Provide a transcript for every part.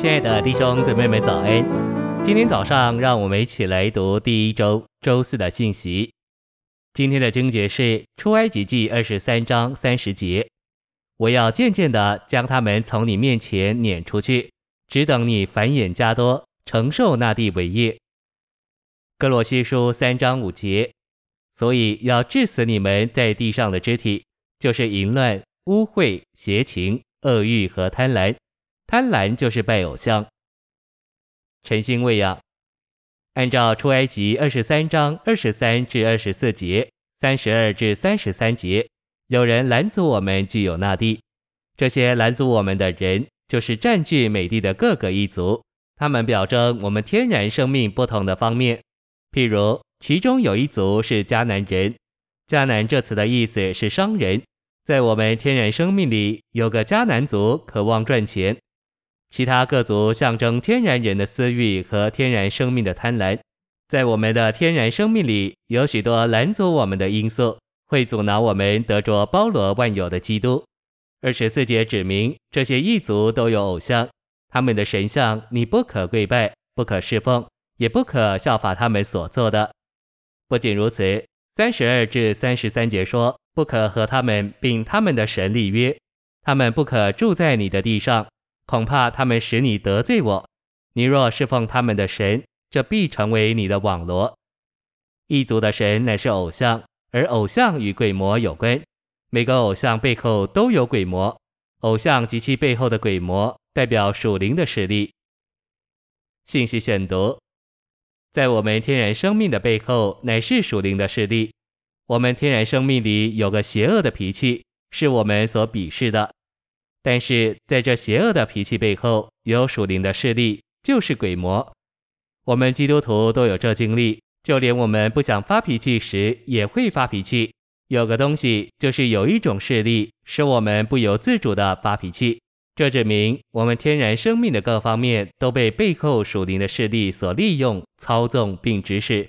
亲爱的弟兄姊妹们，早安！今天早上，让我们一起来读第一周周四的信息。今天的经节是出埃及记二十三章三十节：“我要渐渐地将他们从你面前撵出去，只等你繁衍加多，承受那地伟业。”歌罗西书三章五节：“所以要治死你们在地上的肢体，就是淫乱、污秽、邪情、恶欲和贪婪。”贪婪就是拜偶像。晨星喂养，按照出埃及二十三章二十三至二十四节、三十二至三十三节，有人拦阻我们具有那地。这些拦阻我们的人，就是占据美地的各个一族。他们表征我们天然生命不同的方面。譬如，其中有一族是迦南人。迦南这词的意思是商人。在我们天然生命里，有个迦南族渴望赚钱。其他各族象征天然人的私欲和天然生命的贪婪，在我们的天然生命里有许多拦阻我们的因素，会阻挠我们得着包罗万有的基督。二十四节指明这些异族都有偶像，他们的神像你不可跪拜，不可侍奉，也不可效法他们所做的。不仅如此，三十二至三十三节说，不可和他们并他们的神立约，他们不可住在你的地上。恐怕他们使你得罪我，你若侍奉他们的神，这必成为你的网罗。异族的神乃是偶像，而偶像与鬼魔有关。每个偶像背后都有鬼魔，偶像及其背后的鬼魔代表属灵的势力。信息选读：在我们天然生命的背后，乃是属灵的势力。我们天然生命里有个邪恶的脾气，是我们所鄙视的。但是在这邪恶的脾气背后，有属灵的势力，就是鬼魔。我们基督徒都有这经历，就连我们不想发脾气时，也会发脾气。有个东西，就是有一种势力，使我们不由自主地发脾气。这证明我们天然生命的各方面都被背后属灵的势力所利用、操纵并指使。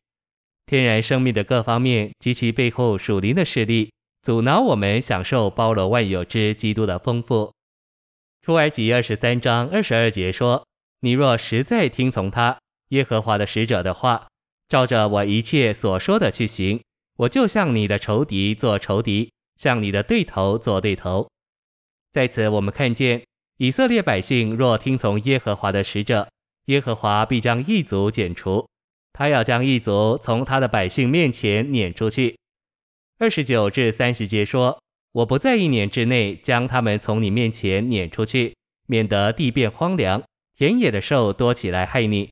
天然生命的各方面及其背后属灵的势力，阻挠我们享受包罗万有之基督的丰富。出埃及二十三章二十二节说：“你若实在听从他耶和华的使者的话，照着我一切所说的去行，我就向你的仇敌做仇敌，向你的对头做对头。”在此，我们看见以色列百姓若听从耶和华的使者，耶和华必将异族剪除，他要将异族从他的百姓面前撵出去。二十九至三十节说。我不在一年之内将他们从你面前撵出去，免得地变荒凉，田野的兽多起来害你。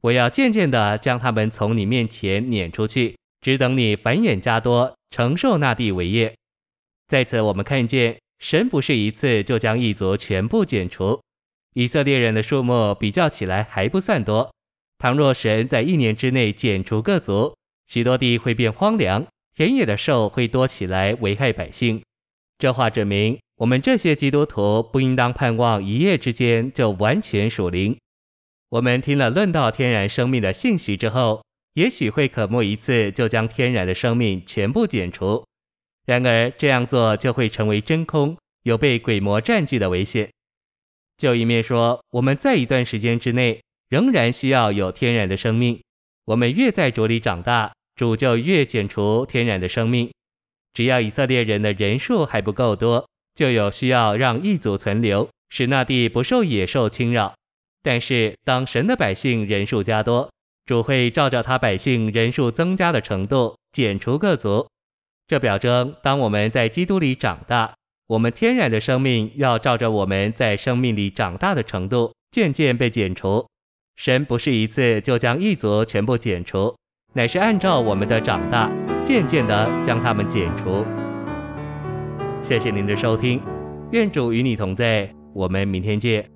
我要渐渐地将他们从你面前撵出去，只等你繁衍加多，承受那地为业。在此，我们看见神不是一次就将异族全部剪除，以色列人的数目比较起来还不算多。倘若神在一年之内剪除各族，许多地会变荒凉，田野的兽会多起来危害百姓。这话指明，我们这些基督徒不应当盼望一夜之间就完全属灵。我们听了论到天然生命的信息之后，也许会渴慕一次就将天然的生命全部剪除。然而这样做就会成为真空，有被鬼魔占据的危险。就一面说，我们在一段时间之内仍然需要有天然的生命。我们越在主里长大，主就越剪除天然的生命。只要以色列人的人数还不够多，就有需要让异族存留，使那地不受野兽侵扰。但是当神的百姓人数加多，主会照着他百姓人数增加的程度减除各族。这表征当我们在基督里长大，我们天然的生命要照着我们在生命里长大的程度渐渐被减除。神不是一次就将异族全部减除，乃是按照我们的长大。渐渐地将它们剪除。谢谢您的收听，愿主与你同在，我们明天见。